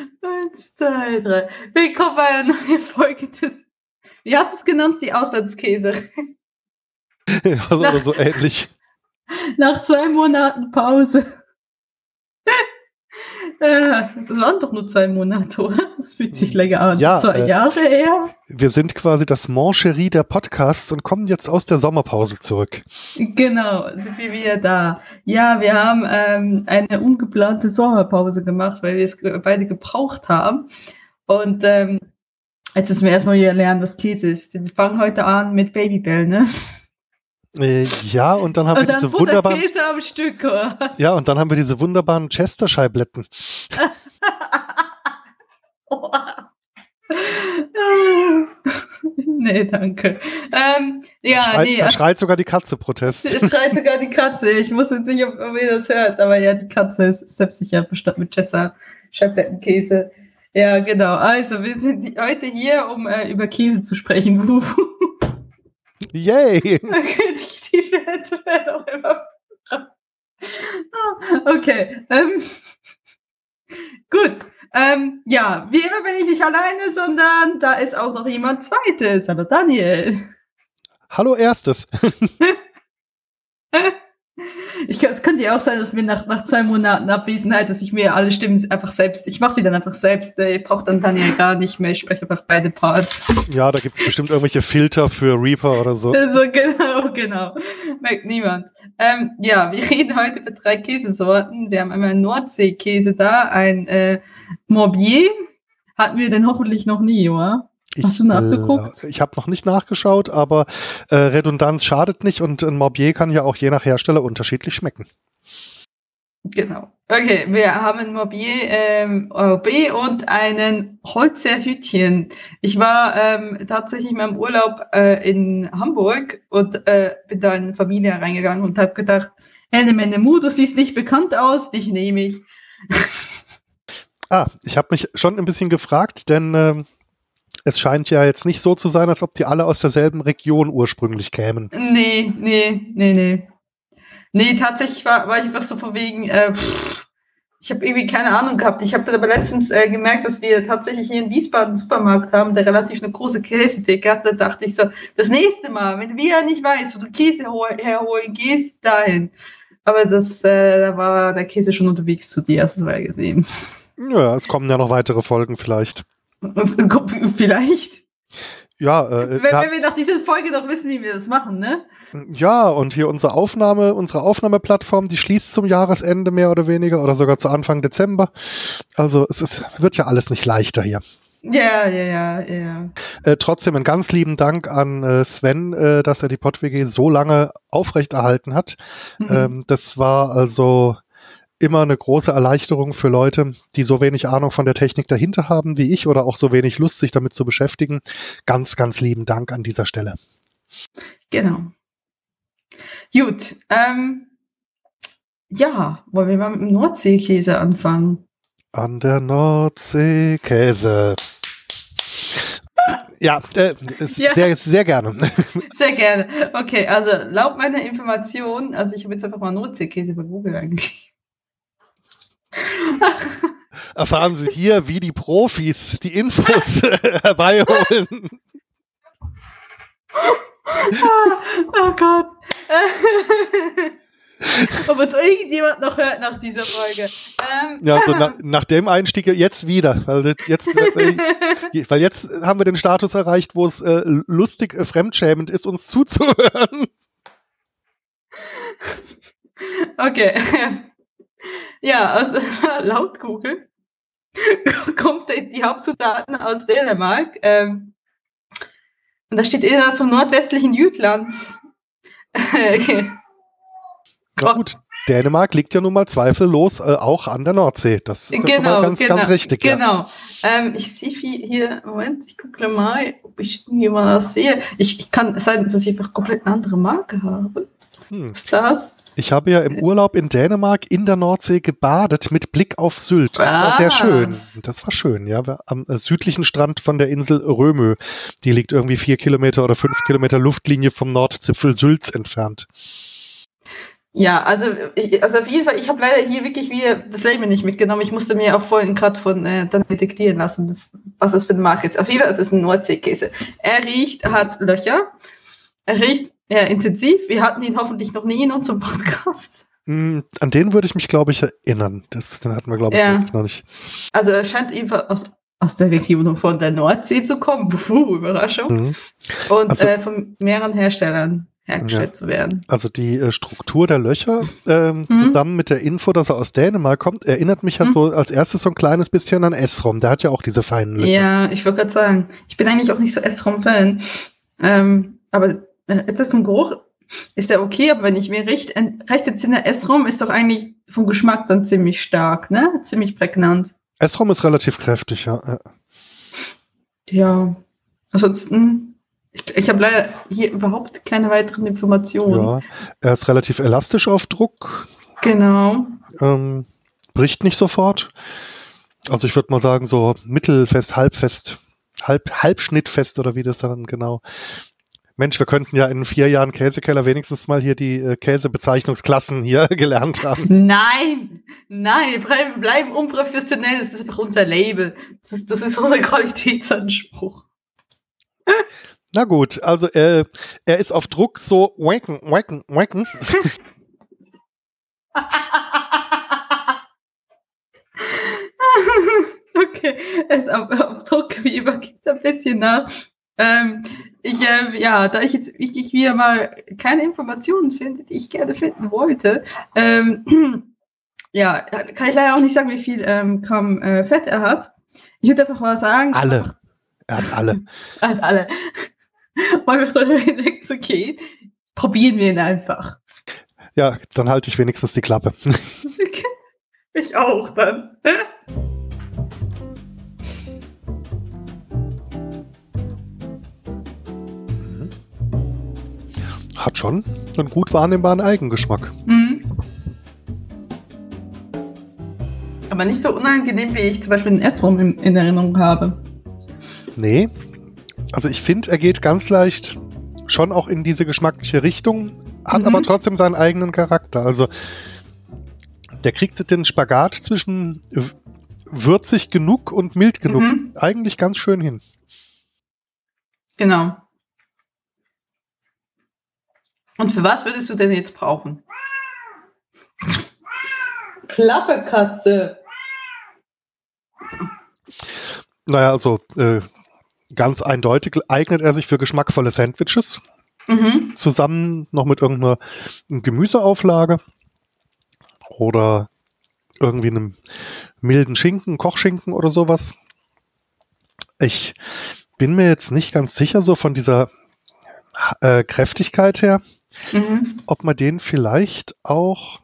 Eins, zwei, drei. Willkommen bei einer neuen Folge des. Wie hast du es genannt? Die Auslandskäse. Ja, so, Nach- so ähnlich. Nach zwei Monaten Pause. Äh, Das waren doch nur zwei Monate, oder? Das fühlt sich länger an. Ja, zwei äh, Jahre her. Wir sind quasi das Mancherie der Podcasts und kommen jetzt aus der Sommerpause zurück. Genau, sind wir wieder da. Ja, wir haben ähm, eine ungeplante Sommerpause gemacht, weil wir es beide gebraucht haben. Und ähm, jetzt müssen wir erstmal wieder lernen, was Käse ist. Wir fangen heute an mit Babybell, ne? Äh, ja, und dann haben Und wir dann diese wunderbaren. Butterkäse am Stück, oder was? Ja, und dann haben wir diese wunderbaren Chester-Scheibletten. nee, danke. Ähm, ja, Schreit, nee, da schreit sogar die Katze Protest. Es schreit sogar die Katze. Ich muss jetzt nicht, ob, ihr das hört, aber ja, die Katze ist selbstsicher verstatt mit Chester Scheiblettenkäse. Ja, genau. Also, wir sind heute hier, um äh, über Käse zu sprechen. Yay! Okay, die, die Welt auch immer. Ah, Okay. Ähm, gut. Ähm, ja, wie immer bin ich nicht alleine, sondern da ist auch noch jemand Zweites. Hallo Daniel. Hallo erstes. Ich, es könnte ja auch sein, dass mir nach, nach zwei Monaten Abwesenheit, dass ich mir alle Stimmen einfach selbst, ich mache sie dann einfach selbst, äh, ich brauche dann Daniel gar nicht mehr, ich spreche einfach beide Parts. Ja, da gibt es bestimmt irgendwelche Filter für Reaper oder so. Also genau, genau. Merkt niemand. Ähm, ja, wir reden heute über drei Käsesorten. Wir haben einmal Nordseekäse da, ein äh, Morbier. Hatten wir den hoffentlich noch nie, oder? Hast du nachgeguckt? Äh, ich habe noch nicht nachgeschaut, aber äh, Redundanz schadet nicht und ein Morbier kann ja auch je nach Hersteller unterschiedlich schmecken. Genau. Okay, wir haben ein Mobil ähm, OB und einen Holzerhütchen. Ich war ähm, tatsächlich in meinem Urlaub äh, in Hamburg und äh, bin da in Familie reingegangen und habe gedacht, Henne Menne Mu, du siehst nicht bekannt aus, dich nehme ich. Ah, ich habe mich schon ein bisschen gefragt, denn ähm, es scheint ja jetzt nicht so zu sein, als ob die alle aus derselben Region ursprünglich kämen. Nee, nee, nee, nee. Nee, tatsächlich war, war ich einfach so von wegen, äh, pff, ich habe irgendwie keine Ahnung gehabt. Ich habe dann aber letztens äh, gemerkt, dass wir tatsächlich hier in Wiesbaden einen Supermarkt haben, der relativ eine große Käsetheke hat. Da dachte ich so, das nächste Mal, wenn du wieder nicht weißt, wo du Käse hol herholen gehst, dahin. Aber das, äh, da war der Käse schon unterwegs zu dir, hast du mal gesehen. Ja, es kommen ja noch weitere Folgen vielleicht. Und, und vielleicht, Ja, äh, wenn, wenn wir nach dieser Folge noch wissen, wie wir das machen, ne? ja, und hier unsere Aufnahme, unsere Aufnahmeplattform, die schließt zum Jahresende mehr oder weniger oder sogar zu Anfang Dezember. Also es ist, wird ja alles nicht leichter hier. Ja, ja, ja, ja. Äh, trotzdem einen ganz lieben Dank an äh, Sven, äh, dass er die PodWG so lange aufrechterhalten hat. Mhm. Ähm, das war also immer eine große Erleichterung für Leute, die so wenig Ahnung von der Technik dahinter haben wie ich oder auch so wenig Lust, sich damit zu beschäftigen. Ganz, ganz lieben Dank an dieser Stelle. Genau. Gut. Ähm, ja, wollen wir mal mit dem Nordseekäse anfangen? An der Nordsee Käse. Ja, äh, Ja. Sehr, sehr gerne. Sehr gerne. Okay, also laut meiner Information, also ich habe jetzt einfach mal Nordseekäse bei Google eingegeben. Erfahren Sie hier, wie die Profis die Infos herbeiholen. oh Gott. Ob uns irgendjemand noch hört nach dieser Folge. Ähm, Ja, so nach, nach dem Einstieg jetzt wieder. Weil jetzt, äh, weil jetzt haben wir den Status erreicht, wo es äh, lustig äh, fremdschämend ist, uns zuzuhören. Okay. Ja, also laut Google kommt die Hauptzutaten aus Dänemark. Ähm, und da steht irgendwas vom nordwestlichen Jütland. Na gut, Dänemark liegt ja nun mal zweifellos äh, auch an der Nordsee. Das ist ja schon mal genau, ganz, genau, ganz richtig. Ja. Genau. Ähm, ich sehe hier, Moment, ich gucke mal, ob ich irgendjemand das sehe. Ich, ich kann es sein, dass ich einfach komplett eine andere Marke habe. Hm. Was ist das? Ich habe ja im Urlaub in Dänemark in der Nordsee gebadet mit Blick auf Sylt. Das war sehr schön. Das war schön, ja. Am äh, südlichen Strand von der Insel Römö. Die liegt irgendwie vier Kilometer oder fünf Kilometer Luftlinie vom Nordzipfel Sülz entfernt. Ja, also, ich, also auf jeden Fall, ich habe leider hier wirklich wieder das Label nicht mitgenommen. Ich musste mir auch vorhin gerade von äh, dann detektieren lassen, was das für ein Marke ist. Auf jeden Fall ist es ein Nordseekäse. Er riecht, hat Löcher. Er riecht ja, intensiv. Wir hatten ihn hoffentlich noch nie in unserem Podcast. Mm, an den würde ich mich, glaube ich, erinnern. Das, den hatten wir, glaube ich, Ja. noch nicht. Also er scheint einfach aus, aus der Region von der Nordsee zu kommen. Puh, Überraschung. Mhm. Und Also- äh, von mehreren Herstellern hergestellt zu werden. Also die äh, Struktur der Löcher ähm, Mhm. zusammen mit der Info, dass er aus Dänemark kommt, erinnert mich halt Mhm. so als erstes so ein kleines bisschen an Esrom. Der hat ja auch diese feinen Löcher. Ja, ich wollte gerade sagen, ich bin eigentlich auch nicht so Essrom-Fan. Ähm, aber äh, jetzt ist vom Geruch ist ja okay, aber wenn ich mir recht, recht entsinne, Essrom ist doch eigentlich vom Geschmack dann ziemlich stark, ne? Ziemlich prägnant. Esrom ist relativ kräftig, ja. ja. Ja. Ansonsten, ich, ich habe leider hier überhaupt keine weiteren Informationen. ja. Er ist relativ elastisch auf Druck, Genau. ähm, bricht nicht sofort. Also ich würde mal sagen, so mittelfest, halbfest, halb, halbschnittfest oder wie das dann genau. Mensch, wir könnten ja in vier Jahren Käsekeller wenigstens mal hier die äh, Käsebezeichnungsklassen hier gelernt haben. Nein, nein, wir bleiben, bleiben unprofessionell. Das ist einfach unser Label. Das ist, das ist unser Qualitätsanspruch. Na gut, also äh, er ist auf Druck so wacken, wacken, wacken. okay, es auf, auf Druck wie immer gibt ein bisschen nach. Ähm, ich, ähm, ja, da ich jetzt wirklich wieder mal keine Informationen finde, die ich gerne finden wollte, ähm, ja, kann ich leider auch nicht sagen, wie viel ähm, Gramm äh, Fett er hat. Ich würde einfach mal sagen, Alle. Er hat alle. Er hat alle. Um einfach darüber hinwegzugehen, probieren wir ihn einfach. Ja, dann halte ich wenigstens die Klappe. Ich auch dann. Hat schon einen gut wahrnehmbaren Eigengeschmack. Mhm. Aber nicht so unangenehm, wie ich zum Beispiel den Essrum in, in Erinnerung habe. Nee. Also ich finde, er geht ganz leicht schon auch in diese geschmackliche Richtung, hat Mhm. aber trotzdem seinen eigenen Charakter. Also der kriegt den Spagat zwischen würzig genug und mild genug Mhm. eigentlich ganz schön hin. Genau. Und für was würdest du denn jetzt brauchen? Klappe, Katze. Naja, also äh, ganz eindeutig eignet er sich für geschmackvolle Sandwiches, Mhm. zusammen noch mit irgendeiner Gemüseauflage oder irgendwie einem milden Schinken, Kochschinken oder sowas. Ich bin mir jetzt nicht ganz sicher, so von dieser äh, Kräftigkeit her, Mhm. ob man den vielleicht auch,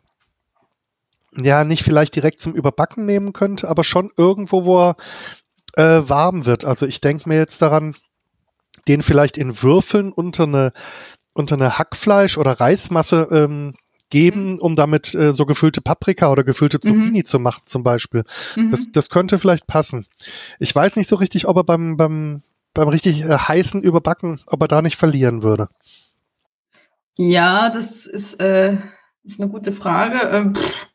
ja, nicht vielleicht direkt zum Überbacken nehmen könnte, aber schon irgendwo, wo er äh, warm wird. Also ich denke mir jetzt daran, den vielleicht in Würfeln unter eine, unter eine Hackfleisch oder Reismasse ähm, geben, um damit äh, so gefüllte Paprika oder gefüllte Zucchini zu machen zum Beispiel. Mhm. Das, das könnte vielleicht passen. Ich weiß nicht so richtig, ob er beim, beim, beim richtig äh, heißen Überbacken, ob er da nicht verlieren würde. Ja, das ist, äh, ist eine gute Frage. Ähm, pff.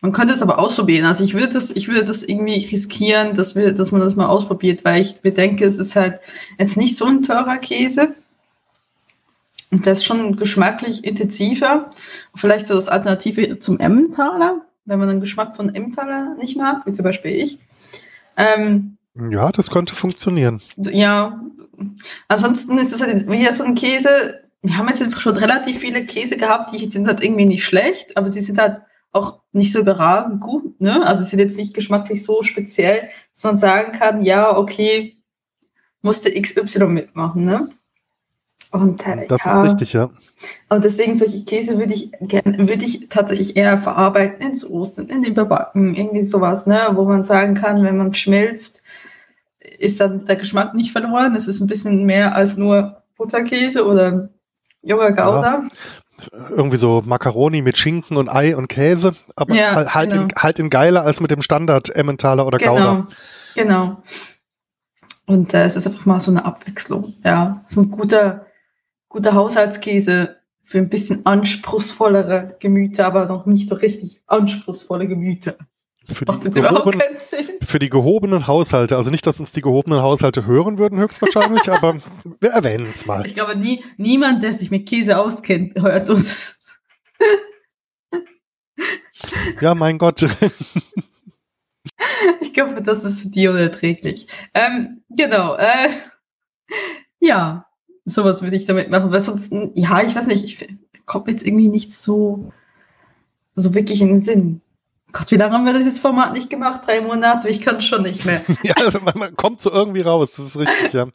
Man könnte es aber ausprobieren. Also ich würde das, ich würde das irgendwie riskieren, dass wir, dass man das mal ausprobiert, weil ich bedenke, es ist halt jetzt nicht so ein teurer Käse. Und der ist schon geschmacklich intensiver. Vielleicht so das Alternative zum Emmentaler, wenn man den Geschmack von Emmentaler nicht mag, wie zum Beispiel ich. Ähm, Ja, das könnte funktionieren. ja, ansonsten ist es halt wieder so ein Käse. Wir haben jetzt einfach schon relativ viele Käse gehabt, die sind halt irgendwie nicht schlecht, aber sie sind halt auch nicht so überragend gut. Ne? Also sie sind jetzt nicht geschmacklich so speziell, dass man sagen kann, ja, okay, musste XY mitmachen. Ne? Und äh, Das ja, ist richtig, ja. und deswegen solche Käse würde ich gerne, würde ich tatsächlich eher verarbeiten in Soßen, in Überbacken, irgendwie sowas, ne, wo man sagen kann, wenn man schmilzt, ist dann der Geschmack nicht verloren. Es ist ein bisschen mehr als nur Butterkäse oder junger Gouda. Irgendwie so Macaroni mit Schinken und Ei und Käse, aber Ja, halt, halt, in, genau. halt in geiler als mit dem Standard Emmentaler oder Genau, Gouda. genau. Und äh, es ist einfach mal so eine Abwechslung. Ja, es ist ein guter, guter Haushaltskäse für ein bisschen anspruchsvollere Gemüter, aber noch nicht so richtig anspruchsvolle Gemüter. Für die, Sinn. für die gehobenen Haushalte, also nicht, dass uns die gehobenen Haushalte hören würden, höchstwahrscheinlich, aber wir erwähnen es mal. Ich glaube, nie, niemand, der sich mit Käse auskennt, hört uns. Ja, mein Gott. Ich glaube, das ist für die unerträglich. Ähm, genau. Äh, ja, sowas würde ich damit machen. Weil sonst, ja, ich weiß nicht, ich komme jetzt irgendwie nicht so, so wirklich in den Sinn. Gott, wie lange haben wir das jetzt Format nicht gemacht? Drei Monate? Ich kann schon nicht mehr. ja, also man, man kommt so irgendwie raus, das ist richtig, ja.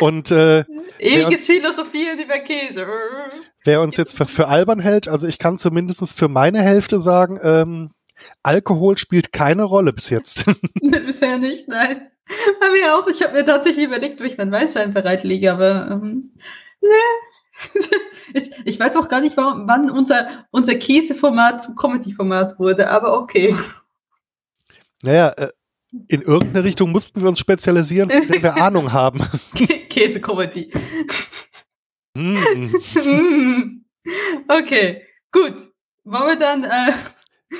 Und äh, Ewiges Philosophieren über Käse. wer uns jetzt für, für albern hält, also ich kann zumindest für meine Hälfte sagen, ähm, Alkohol spielt keine Rolle bis jetzt. Bisher nicht, nein. Bei mir auch. Ich habe mir tatsächlich überlegt, ob ich meinen Weißwein bereitlege, aber ähm, ne. Ich, weiß auch gar nicht, wann unser, unser Käseformat zum Comedy-Format wurde, aber okay. Naja, äh, in irgendeine Richtung mussten wir uns spezialisieren, der wir Ahnung haben. Käse-Comedy. Hm. okay, gut. Wollen wir dann. Äh,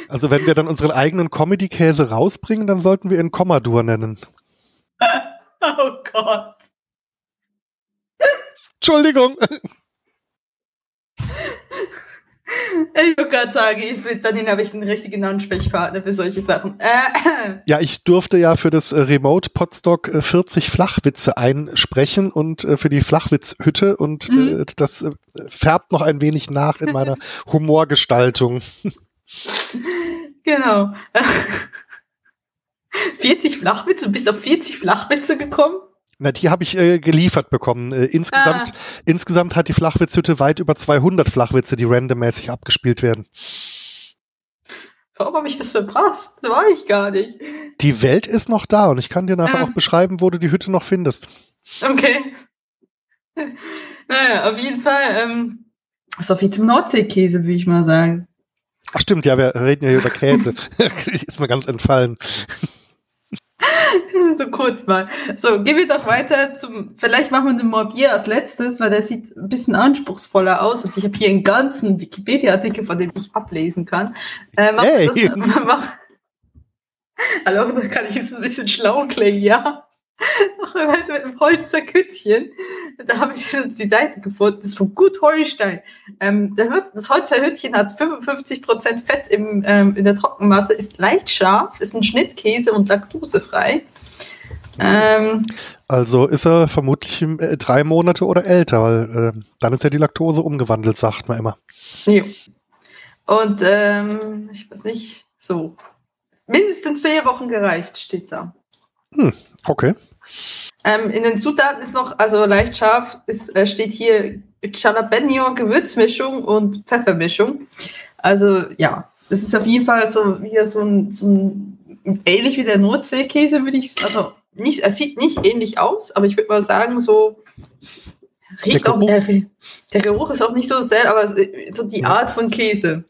Also wenn wir dann unseren eigenen Comedy-Käse rausbringen, dann sollten wir ihn Kommadur nennen. oh Gott. Entschuldigung. Ich würde gerade sagen, ich bin, dann habe ich den richtigen Ansprechpartner für solche Sachen. Äh, Ja, ich durfte ja für das äh, Remote Podstock äh, 40 Flachwitze einsprechen und äh, für die Flachwitzhütte und Mhm. äh, das äh, färbt noch ein wenig nach in meiner Humorgestaltung. genau. 40 Flachwitze, du bist auf 40 Flachwitze gekommen? Na, die habe ich äh, geliefert bekommen. Äh, insgesamt, Ah. insgesamt hat die Flachwitzhütte weit über 200 Flachwitze, die randommäßig abgespielt werden. Warum habe ich das verpasst? Das war ich gar nicht. Die Welt ist noch da und ich kann dir nachher Ah. auch beschreiben, wo du die Hütte noch findest. Okay. Naja, auf jeden Fall, ähm, so viel zum Nordseekäse, würde ich mal sagen. Ach stimmt, ja, wir reden ja hier über Käse. ist mir ganz entfallen. so kurz mal. So, gehen wir doch weiter zum, vielleicht machen wir den Morbier als letztes, weil der sieht ein bisschen anspruchsvoller aus und ich habe hier einen ganzen Wikipedia-Artikel, von dem ich ablesen kann. Äh, wir Hey. das, mach, Hallo, da kann ich jetzt ein bisschen schlau klingen, ja. Wir weiter mit dem Holzer Küttchen. Da habe ich jetzt die Seite gefunden, das ist von Gut Holstein. Ähm, das Holzer Hüttchen hat 55% Fett im, ähm, in der Trockenmasse, ist leicht scharf, ist ein Schnittkäse und laktosefrei. Ähm, Also ist er vermutlich äh, drei Monate oder älter, weil äh, dann ist ja die Laktose umgewandelt, sagt man immer. jo. Und ähm, ich weiß nicht, so mindestens vier Wochen gereift steht da. Okay. Ähm, in den Zutaten ist noch, also leicht scharf, ist, äh, steht hier Jalapeno Gewürzmischung und Pfeffermischung. Also ja, das ist auf jeden Fall so wieder so ein, so ein ähnlich wie der Nordseekäse, würde ich also nicht, es sieht nicht ähnlich aus, aber ich würde mal sagen, so riecht Der auch, Geruch? äh, der Geruch ist auch nicht so sehr, aber so die Art von Käse.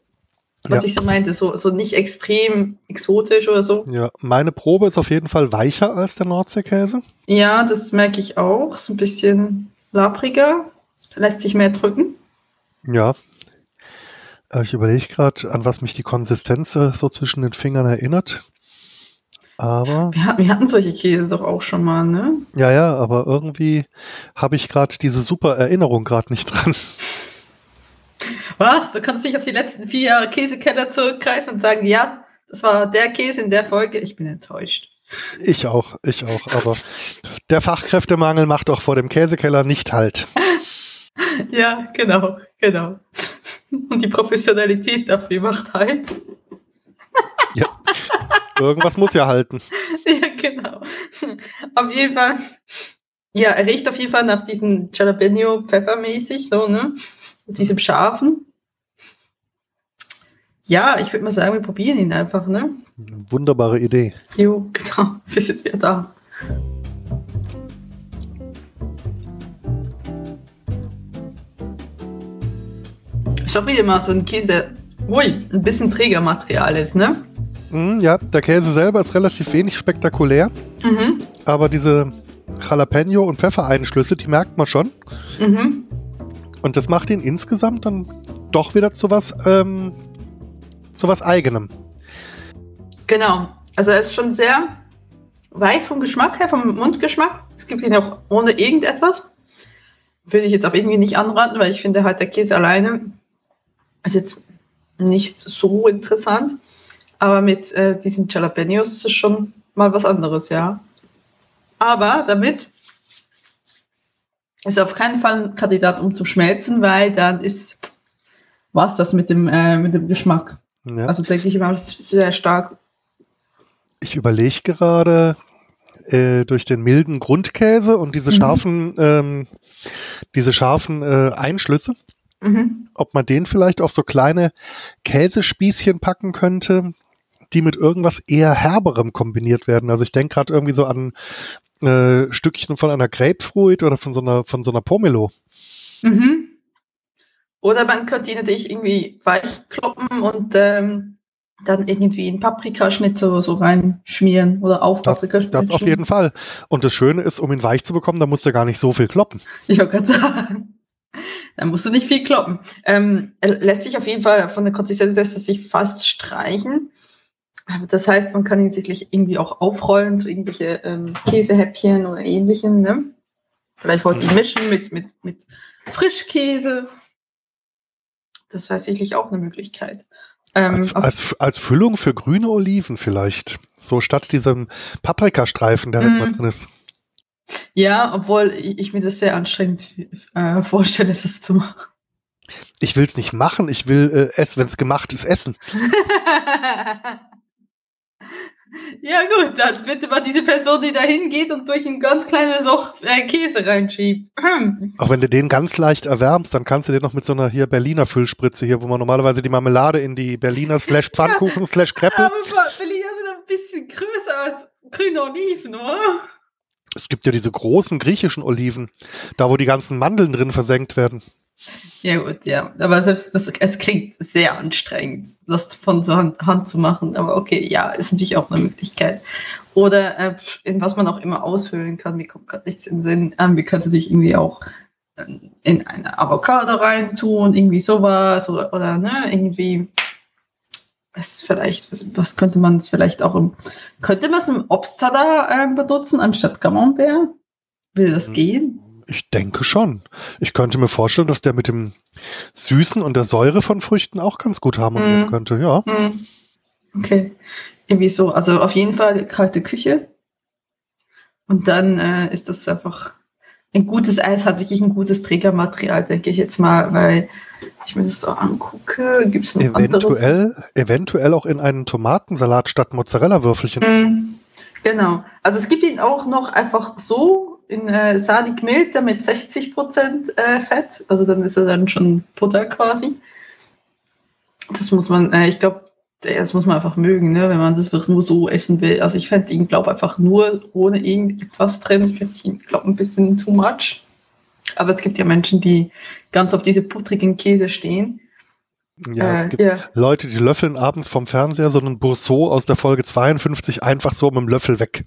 Was Ja. ich so meinte, so, so nicht extrem exotisch oder so. Ja, meine Probe ist auf jeden Fall weicher als der Nordseekäse. Ja, das merke ich auch. So ein bisschen labriger. Lässt sich mehr drücken. Ja. Äh, Ich überlege gerade, an was mich die Konsistenz äh, so zwischen den Fingern erinnert. Aber, Wir hatten, wir hatten solche Käse doch auch schon mal, ne? ja, ja, aber irgendwie habe ich gerade diese super Erinnerung gerade nicht dran. Was? Du kannst nicht auf die letzten vier Jahre Käsekeller zurückgreifen und sagen, ja, das war der Käse in der Folge. Ich bin enttäuscht. Ich auch, ich auch. Aber der Fachkräftemangel macht doch vor dem Käsekeller nicht halt. Ja, genau, genau. Und die Professionalität dafür macht halt. Irgendwas muss ja halten. Ja, genau. Auf jeden Fall. Ja, er riecht auf jeden Fall nach diesem Jalapeno Pfeffermäßig, so, ne? Mit diesem scharfen. Ja, ich würde mal sagen, wir probieren ihn einfach, ne? Wunderbare Idee. Jo, genau. Wir sind wieder da. Ist auch wieder mal so ein Käse, der, ui, ein bisschen Trägermaterial ist, ne? Mm, ja, der Käse selber ist relativ wenig spektakulär, Mhm. aber diese Jalapeno- und Pfeffereinschlüsse, die merkt man schon. Mhm. Und das macht ihn insgesamt dann doch wieder zu was, ähm, zu was Eigenem. Genau. Also er ist schon sehr weich vom Geschmack her, vom Mundgeschmack. Es gibt ihn auch ohne irgendetwas. Würde ich jetzt aber irgendwie nicht anraten, weil ich finde halt der Käse alleine ist jetzt nicht so interessant. Aber mit äh, diesen Jalapenos ist es schon mal was anderes, ja. Aber damit ist auf keinen Fall ein Kandidat, um zu schmelzen, weil dann ist was das mit dem, äh, mit dem Geschmack. Ja. Also denke ich immer, das ist sehr stark. Ich überlege gerade äh, durch den milden Grundkäse und diese mhm. scharfen, ähm, diese scharfen äh, Einschlüsse, mhm. ob man den vielleicht auf so kleine Käsespießchen packen könnte, die mit irgendwas eher herberem kombiniert werden. Also ich denke gerade irgendwie so an äh, Stückchen von einer Grapefruit oder von so einer, von so einer Pomelo. Mhm. Oder man könnte die natürlich irgendwie weich kloppen und ähm, dann irgendwie in Paprikaschnitt so, so reinschmieren oder auf Paprikaschnitt. Das, das auf jeden Fall. Und das Schöne ist, um ihn weich zu bekommen, da musst du gar nicht so viel kloppen. Ich wollte gerade sagen. Da musst du nicht viel kloppen. Ähm, lässt sich auf jeden Fall von der Konsistenz lässt es sich fast streichen. Das heißt, man kann ihn sicherlich irgendwie auch aufrollen, so irgendwelche ähm, Käsehäppchen oder ähnlichem. Ne? Vielleicht wollt ihr mischen mit, mit, mit Frischkäse. Das wäre sicherlich auch eine Möglichkeit. Ähm, als, als, als, Füllung für grüne Oliven vielleicht. So statt diesem Paprikastreifen, der mm. drin ist. Ja, obwohl ich mir das sehr anstrengend äh, vorstelle, das zu machen. Ich will es nicht machen, ich will äh, es, wenn es gemacht ist, essen. Ja gut, dann bitte mal diese Person, die da hingeht und durch ein ganz kleines Loch äh, Käse reinschiebt. Auch wenn du den ganz leicht erwärmst, dann kannst du den noch mit so einer hier Berliner Füllspritze hier, wo man normalerweise die Marmelade in die Berliner slash Pfannkuchen slash Kreppe. Aber Berliner sind ein bisschen größer als grüne Oliven, oder? Es gibt ja diese großen griechischen Oliven, da wo die ganzen Mandeln drin versenkt werden. Ja, gut, ja. Aber selbst das, es klingt sehr anstrengend, das von so Hand, Hand zu machen. Aber okay, ja, ist natürlich auch eine Möglichkeit. Oder äh, in was man auch immer ausfüllen kann, mir kommt gerade nichts in den Sinn. Ähm, wir können natürlich irgendwie auch ähm, in eine Avocado rein tun, irgendwie sowas. Oder, oder ne, irgendwie was vielleicht, was, was könnte man es vielleicht auch im, könnte man es im Obstada äh, benutzen anstatt Camembert? Will das hm. gehen? Ich denke schon. Ich könnte mir vorstellen, dass der mit dem Süßen und der Säure von Früchten auch ganz gut harmonieren mm. könnte, ja. Mm. Okay. Irgendwie so. Also auf jeden Fall kalte Küche. Und dann äh, ist das einfach ein gutes Eis, hat wirklich ein gutes Trägermaterial, denke ich jetzt mal, weil ich mir das so angucke, gibt es noch eventuell, anderes? Eventuell auch in einen Tomatensalat statt Mozzarella-Würfelchen. Mm. Genau. Also es gibt ihn auch noch einfach so in äh, Sahnig Milk, mit 60% äh, Fett. Also dann ist er dann schon Butter quasi. Das muss man, äh, ich glaube, das muss man einfach mögen, ne? wenn man das wirklich nur so essen will. Also ich fände ihn, glaube einfach nur ohne irgendwas drin, finde ich ihn, glaube ein bisschen too much. Aber es gibt ja Menschen, die ganz auf diese puttrigen Käse stehen. Ja, äh, es gibt ja. Leute, die löffeln abends vom Fernseher so einen Bourseau aus der Folge 52 einfach so mit dem Löffel weg.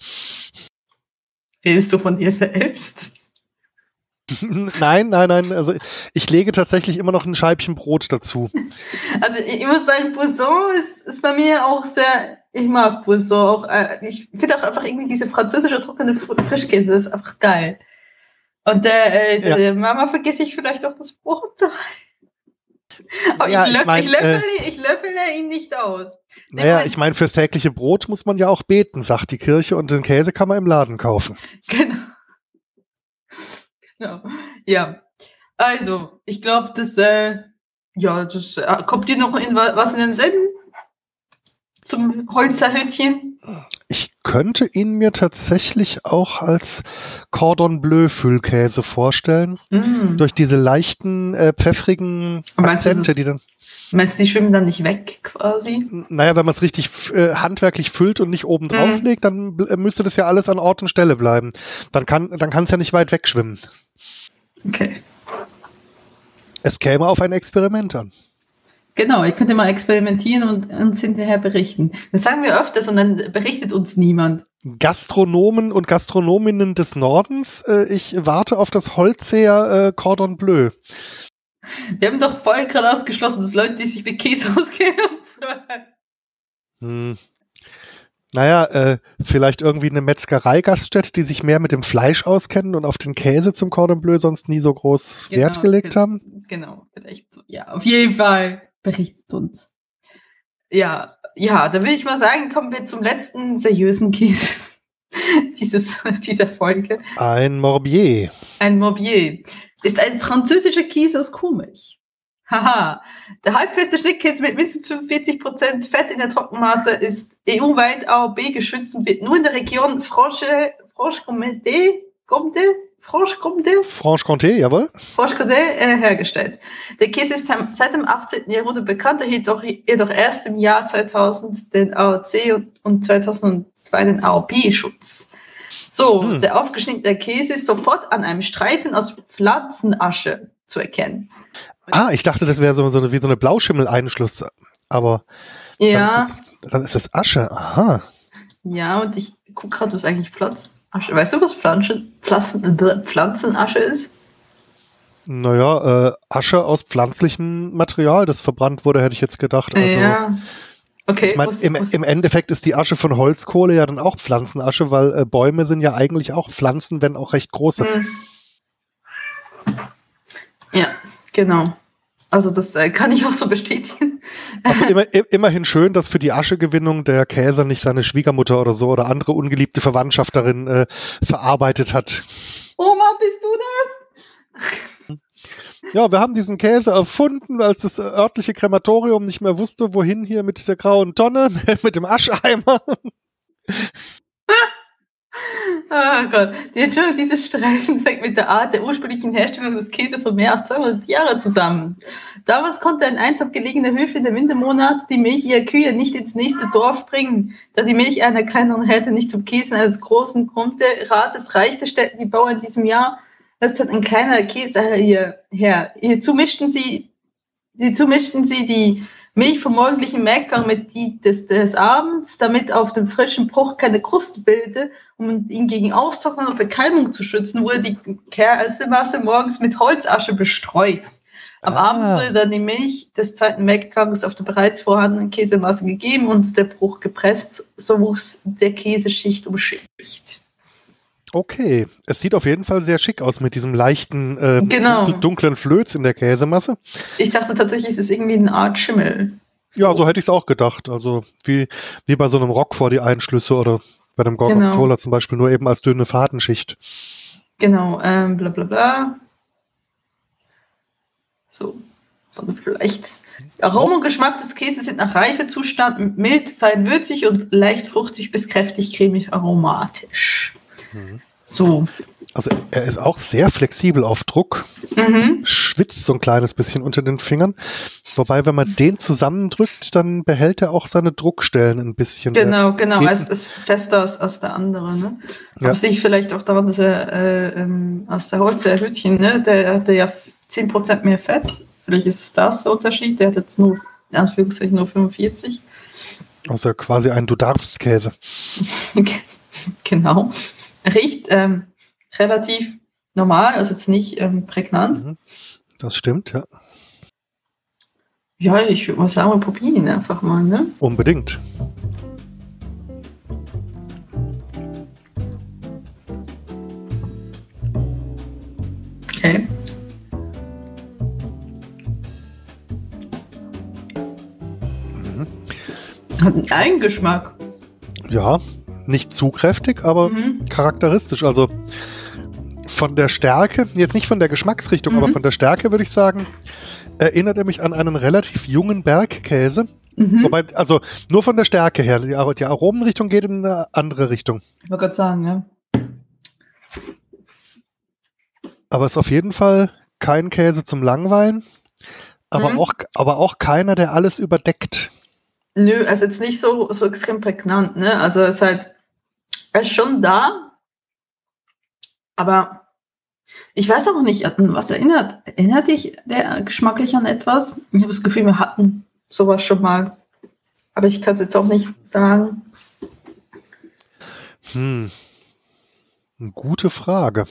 Redest du von dir selbst? nein, nein, nein. Also ich lege tatsächlich immer noch ein Scheibchen Brot dazu. Also ich muss sagen, Bourson ist, ist bei mir auch sehr, ich mag Bourson auch. Äh, ich finde auch einfach irgendwie diese französische trockene Frischkäse ist einfach geil. Und der, äh, ja. der Mama vergesse ich vielleicht auch das Brot dabei. Aber ja, ich, löff, ich, mein, ich, löffele, äh, ich löffele ihn nicht aus. Naja, ich meine, fürs tägliche Brot muss man ja auch beten, sagt die Kirche, und den Käse kann man im Laden kaufen. Genau. genau. Ja. Also, ich glaube, das, äh, ja, das äh, kommt dir noch in was in den Sinn? Zum Holzerhütchen? Ich könnte ihn mir tatsächlich auch als Cordon Bleu Füllkäse vorstellen. Mm. Durch diese leichten, äh, pfeffrigen Akzente, die dann. Meinst du, die schwimmen dann nicht weg quasi? Naja, wenn man es richtig äh, handwerklich füllt und nicht oben drauf mm. legt, dann äh, müsste das ja alles an Ort und Stelle bleiben. Dann kann dann kann es ja nicht weit wegschwimmen. Okay. Es käme auf ein Experiment an. Genau, ihr könnt ja mal experimentieren und uns hinterher berichten. Das sagen wir öfters und dann berichtet uns niemand. Gastronomen und Gastronominnen des Nordens, äh, ich warte auf das Holzheer äh, Cordon Bleu. Wir haben doch voll gerade ausgeschlossen, dass Leute, die sich mit Käse auskennen. Hm. Naja, äh, vielleicht irgendwie eine Metzgerei-Gaststätte, die sich mehr mit dem Fleisch auskennen und auf den Käse zum Cordon Bleu sonst nie so groß Genau, Wert gelegt haben. Genau, vielleicht so. Ja, auf jeden Fall. Berichtet uns. Ja, ja, dann will ich mal sagen, kommen wir zum letzten seriösen Käse dieses, dieser Folge. Ein Morbier. Ein Morbier ist ein französischer Käse aus Kuhmilch. Haha. Der halbfeste Schnittkäse mit mindestens 45% Fett in der Trockenmasse ist EU-weit AOB geschützt und wird nur in der Region Franche, Franche-Comté, Comté, Franche-Comté, Franche-Comté, jawohl. Franche-Comté äh, hergestellt. Der Käse ist seit dem 18. Jahrhundert bekannt, erhielt doch, jedoch erst im Jahr 2000 den AOC und, und 2002 den AOP-Schutz. So, Hm. der aufgeschnittene Käse ist sofort an einem Streifen aus Pflanzenasche zu erkennen. Ah, ich dachte, das wäre so, so eine, wie so eine Blauschimmel-Einschluss. Aber Ja, dann, ist, das Asche. Aha. ja, und ich gucke gerade, was eigentlich Pflanzenasche. Weißt du, was Pflanzen, Pflanzen, Pflanzenasche ist? Naja, äh, Asche aus pflanzlichem Material, das verbrannt wurde, hätte ich jetzt gedacht. Also, ja. Okay, Ich meine, im, im Endeffekt ist die Asche von Holzkohle ja dann auch Pflanzenasche, weil äh, Bäume sind ja eigentlich auch Pflanzen, wenn auch recht große. Hm. Ja, genau. Also das äh, kann ich auch so bestätigen. Aber immer, immerhin schön, dass für die Aschegewinnung der Käser nicht seine Schwiegermutter oder so oder andere ungeliebte Verwandtschaft darin äh, verarbeitet hat. Oma, bist du das? Ja, wir haben diesen Käse erfunden, als das örtliche Krematorium nicht mehr wusste, wohin hier mit der grauen Tonne, mit dem Ascheimer. Oh Gott, die Entschuldigung dieses Streifens hängt mit der Art der ursprünglichen Herstellung des Käse von mehr als 200 Jahren zusammen. Damals konnte ein einsam gelegener Höfe in den Wintermonaten die Milch ihrer Kühe nicht ins nächste Dorf bringen, da die Milch einer kleineren Herde nicht zum Käse eines großen konnte. Rates reichte, stellten die Bauern in diesem Jahr, das hat ein kleiner Käse hier her. Hierzu mischten sie, hierzu mischten sie die Milch vom morgendlichen Melkgang mit die des, des Abends, damit auf dem frischen Bruch keine Kruste bildete, um ihn gegen Austrocknen und Verkalmung zu schützen, wurde die Käsemasse morgens mit Holzasche bestreut. Am Ah. Abend wurde dann die Milch des zweiten Melkgangs auf der bereits vorhandenen Käsemasse gegeben und der Bruch gepresst, so wuchs der Käseschicht um Schicht. Okay, es sieht auf jeden Fall sehr schick aus mit diesem leichten, äh, Genau. dunklen Flöz in der Käsemasse. Ich dachte tatsächlich, es ist irgendwie eine Art Schimmel. Ja, so hätte ich es auch gedacht. Also wie, wie bei so einem Rock vor die Einschlüsse oder bei einem Gorgonzola Genau. zum Beispiel, nur eben als dünne Fadenschicht. Genau, ähm, bla bla bla. So, von vielleicht. Aroma und Geschmack des Käses sind nach Reifezustand mild, fein würzig und leicht fruchtig bis kräftig cremig aromatisch. Mhm. So. Also er ist auch sehr flexibel auf Druck, Mhm. schwitzt so ein kleines bisschen unter den Fingern. Wobei, wenn man den zusammendrückt, dann behält er auch seine Druckstellen ein bisschen. Genau, genau. Es ist fester als, als der andere. Ne? Aber Ja. es liegt vielleicht auch daran, dass er äh, ähm, aus der Holz, der Hütchen, ne? der hatte ja 10% mehr Fett. Vielleicht ist es das der Unterschied. Der hat jetzt nur, in Anführungszeichen, nur 45. Also quasi ein Du darfst Käse. genau. Riecht ähm, relativ normal, also jetzt nicht ähm, prägnant. Mhm. Das stimmt, ja. Ja, ich würde mal sagen, wir probieren ihn einfach mal. Ne? Unbedingt. Okay. Mhm. Hat einen Eigengeschmack. Ja, nicht zu kräftig, aber Mhm. charakteristisch. Also von der Stärke, jetzt nicht von der Geschmacksrichtung, Mhm. aber von der Stärke würde ich sagen, erinnert er mich an einen relativ jungen Bergkäse. Mhm. Wobei, also nur von der Stärke her. Die, die Aromenrichtung geht in eine andere Richtung. Ich wollte gerade sagen, ja. Aber es ist auf jeden Fall kein Käse zum Langweilen. Aber, Mhm. auch, aber auch keiner, der alles überdeckt. Nö, also jetzt nicht so, so extrem prägnant, ne? Also es ist halt, er ist schon da, aber ich weiß auch nicht, an was erinnert. Erinnert dich der geschmacklich an etwas? Ich habe das Gefühl, wir hatten sowas schon mal. Aber ich kann es jetzt auch nicht sagen. Hm. Gute Frage.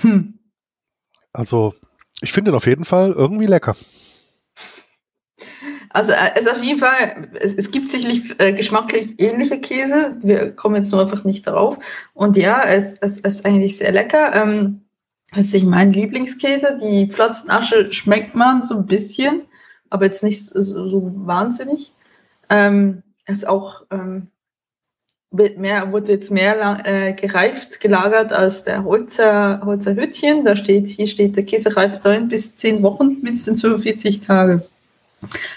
Hm. Also, ich finde ihn auf jeden Fall irgendwie lecker. Also es ist auf jeden Fall, es, es gibt sicherlich äh, geschmacklich ähnliche Käse. Wir kommen jetzt nur einfach nicht darauf. Und ja, es, es, es ist eigentlich sehr lecker. Ähm, das ist mein Lieblingskäse. Die Pflanzenasche schmeckt man so ein bisschen, aber jetzt nicht so, so wahnsinnig. Ähm, ist auch ähm, mehr, wurde jetzt mehr äh, gereift gelagert als der Holzer, Holzer Hütchen. Da steht, hier steht, der Käse reift 9 bis 10 Wochen, mindestens 45 Tage.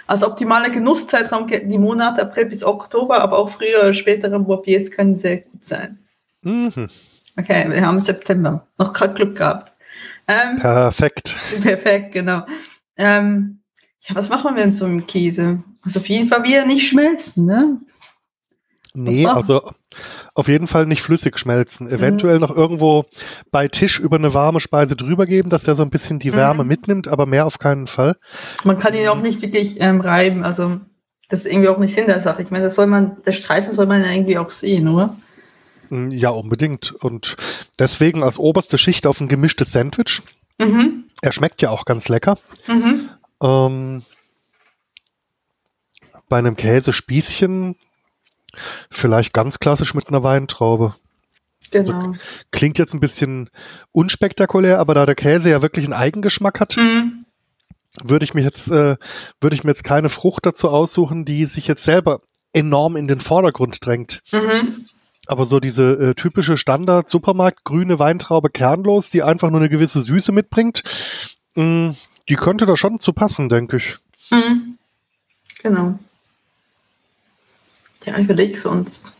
Als optimaler Genusszeitraum die Monate April bis Oktober, aber auch früher oder spätere Bourbiers können sehr gut sein. Mhm. Okay, wir haben September. Noch gerade Glück gehabt. Ähm, perfekt. Perfekt, genau. Ähm, ja, was machen wir denn so im Käse? Also auf jeden Fall wieder nicht schmelzen, ne? Nee, also auf jeden Fall nicht flüssig schmelzen. Eventuell mhm. noch irgendwo bei Tisch über eine warme Speise drüber geben, dass der so ein bisschen die Wärme mhm. mitnimmt, aber mehr auf keinen Fall. Man kann ihn auch nicht wirklich ähm, reiben, also das ist irgendwie auch nicht Sinn der Sache. Ich meine, das soll man, der Streifen soll man ja irgendwie auch sehen, oder? Mm, ja, unbedingt. Und deswegen als oberste Schicht auf ein gemischtes Sandwich. Mhm. Er schmeckt ja auch ganz lecker. Mhm. Ähm, bei einem Käsespießchen Vielleicht ganz klassisch mit einer Weintraube. Genau. Also, klingt jetzt ein bisschen unspektakulär, aber da der Käse ja wirklich einen Eigengeschmack hat, mhm. würde ich mir jetzt, äh, würde ich mir jetzt keine Frucht dazu aussuchen, die sich jetzt selber enorm in den Vordergrund drängt. Mhm. Aber so diese äh, typische Standard-Supermarkt grüne Weintraube kernlos, die einfach nur eine gewisse Süße mitbringt, mh, mm, die könnte da schon zu passen, denke ich. Mhm. Genau. Ja, überleg sonst.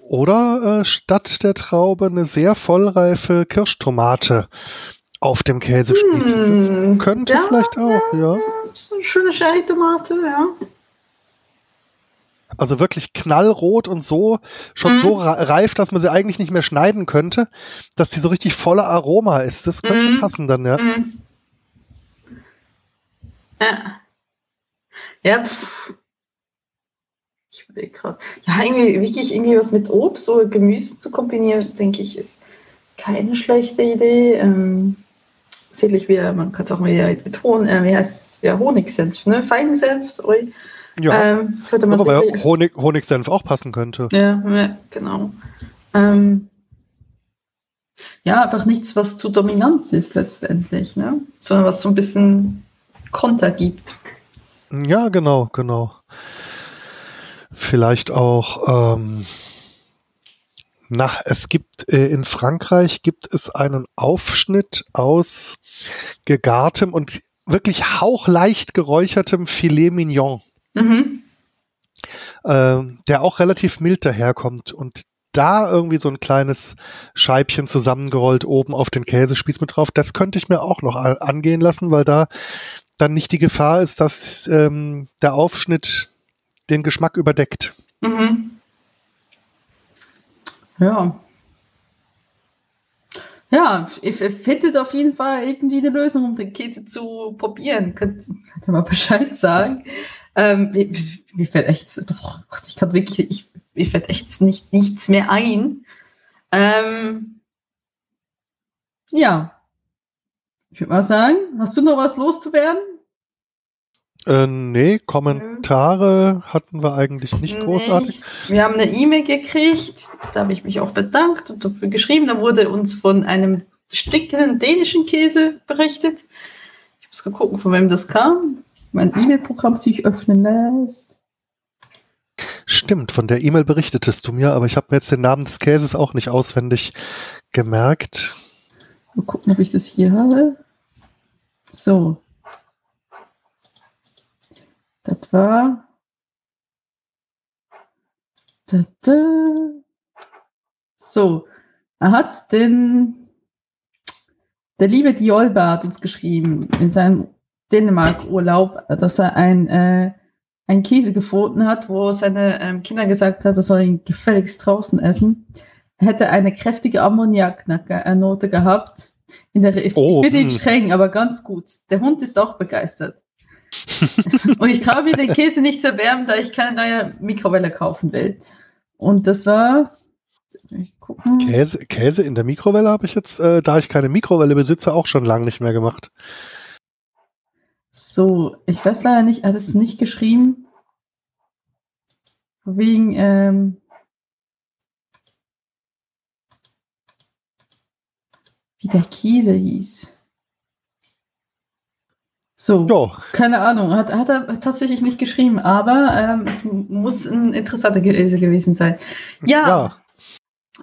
Oder äh, statt der Traube eine sehr vollreife Kirschtomate auf dem Käsespieß. Hm, Könnte ja, vielleicht auch, ja. ja. So eine schöne Sherry-Tomate, ja. Also wirklich knallrot und so, schon mhm. so reif, dass man sie eigentlich nicht mehr schneiden könnte, dass die so richtig voller Aroma ist. Das könnte mhm. passen dann, ja. Mhm. Ja. Ja, pff. Ich überlege gerade. Ja, irgendwie wirklich irgendwie was mit Obst oder Gemüse zu kombinieren, denke ich, ist keine schlechte Idee. Ähm, sicherlich wieder, man kann es auch wieder mit Honig, äh, wie heißt ja, Honigsenf, ne? Feigensenf, sorry. Ja, ähm, man aber Honig, Honigsenf auch passen könnte. Ja, ja genau. Ähm, ja, einfach nichts, was zu dominant ist letztendlich, ne? sondern was so ein bisschen Konter gibt. Ja, genau, genau. Vielleicht auch, ähm, nach, es gibt äh, in Frankreich gibt es einen Aufschnitt aus gegartem und wirklich hauchleicht geräuchertem Filet Mignon, mhm. äh, der auch relativ mild daherkommt und da irgendwie so ein kleines Scheibchen zusammengerollt oben auf den Käsespieß mit drauf. Das könnte ich mir auch noch angehen lassen, weil da dann nicht die Gefahr ist, dass ähm, der Aufschnitt den Geschmack überdeckt. Mhm. Ja. Ja, ihr findet auf jeden Fall irgendwie eine Lösung, um den Käse zu probieren. Könnt, könnt ihr mal Bescheid sagen? Ähm, mir fällt echt, oh Gott, ich kann wirklich, ich, mir fällt echt nicht, nichts mehr ein. Ähm, ja. Ich würde mal sagen, hast du noch was loszuwerden? Äh, nee, Kommentare hatten wir eigentlich nicht nee, großartig. Wir haben eine E-Mail gekriegt, da habe ich mich auch bedankt und dafür geschrieben. Da wurde uns von einem stickenden dänischen Käse berichtet. Ich muss mal gucken, von wem das kam. Mein E-Mail-Programm sich öffnen lässt. Stimmt, von der E-Mail berichtetest du mir, aber ich habe mir jetzt den Namen des Käses auch nicht auswendig gemerkt. Mal gucken, ob ich das hier habe. So, das war. Da, da. So, er hat den. Der liebe Diolba hat uns geschrieben in seinem Dänemark-Urlaub, dass er ein, äh, ein Käse gefunden hat, wo seine ähm, Kinder gesagt hat, er soll ihn gefälligst draußen essen. Er hätte eine kräftige Ammoniaknote gehabt. In der, oh, ich bin ihm hm. streng, aber ganz gut. Der Hund ist auch begeistert. und ich traue mir den Käse nicht zu erwärmen, da ich keine neue Mikrowelle kaufen will. Und das war Käse, Käse in der Mikrowelle habe ich jetzt, äh, da ich keine Mikrowelle besitze, auch schon lange nicht mehr gemacht. So, ich weiß leider nicht, er hat jetzt nicht geschrieben. Wegen, ähm, wie der Käse hieß. So, jo. keine Ahnung, hat, hat er tatsächlich nicht geschrieben, aber ähm, es muss ein interessanter Käse gewesen sein. Ja, ja,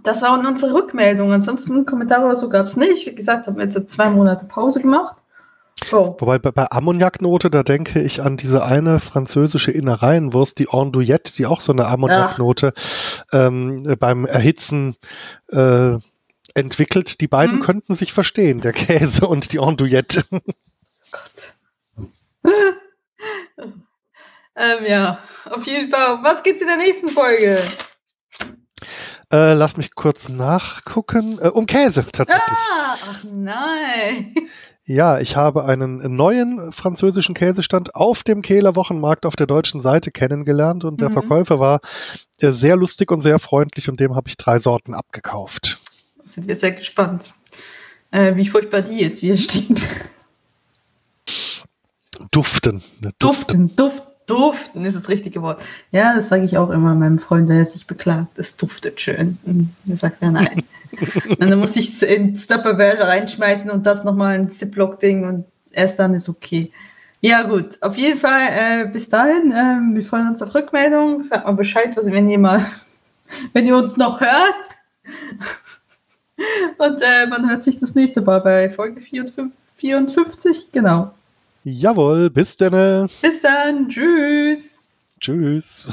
das waren unsere Rückmeldungen. Ansonsten Kommentare oder so gab es nicht. Wie gesagt, haben wir jetzt zwei Monate Pause gemacht. Oh. Wobei bei, bei Ammoniaknote, da denke ich an diese eine französische Innereienwurst, die Andouillette, die auch so eine Ammoniaknote ähm, beim Erhitzen äh, entwickelt. Die beiden hm. könnten sich verstehen, der Käse und die Andouillette. Gott. Ähm, ja, auf jeden Fall. Was geht's in der nächsten Folge? Äh, lass mich kurz nachgucken. Äh, um Käse tatsächlich. Ah, ach nein. Ja, ich habe einen neuen französischen Käsestand auf dem Kehler Wochenmarkt auf der deutschen Seite kennengelernt und der mhm. Verkäufer war äh, sehr lustig und sehr freundlich und dem habe ich drei Sorten abgekauft. Sind wir sehr gespannt, äh, wie furchtbar die jetzt wieder stinken. Duften. Ne, duften, duften, duften ist das richtige Wort. Ja, das sage ich auch immer meinem Freund, wenn er sich beklagt. Es duftet schön. Und er sagt ja nein. und dann muss ich es ins Tupperware reinschmeißen und das nochmal ein Ziplock-Ding und erst dann ist okay. Ja, gut. Auf jeden Fall, äh, bis dahin, äh, wir freuen uns auf Rückmeldung. Sagt mal Bescheid, was, wenn ihr mal, wenn ihr uns noch hört. Und äh, man hört sich das nächste Mal bei Folge 54. Genau. Jawohl, bis dann. Bis dann. Tschüss. Tschüss.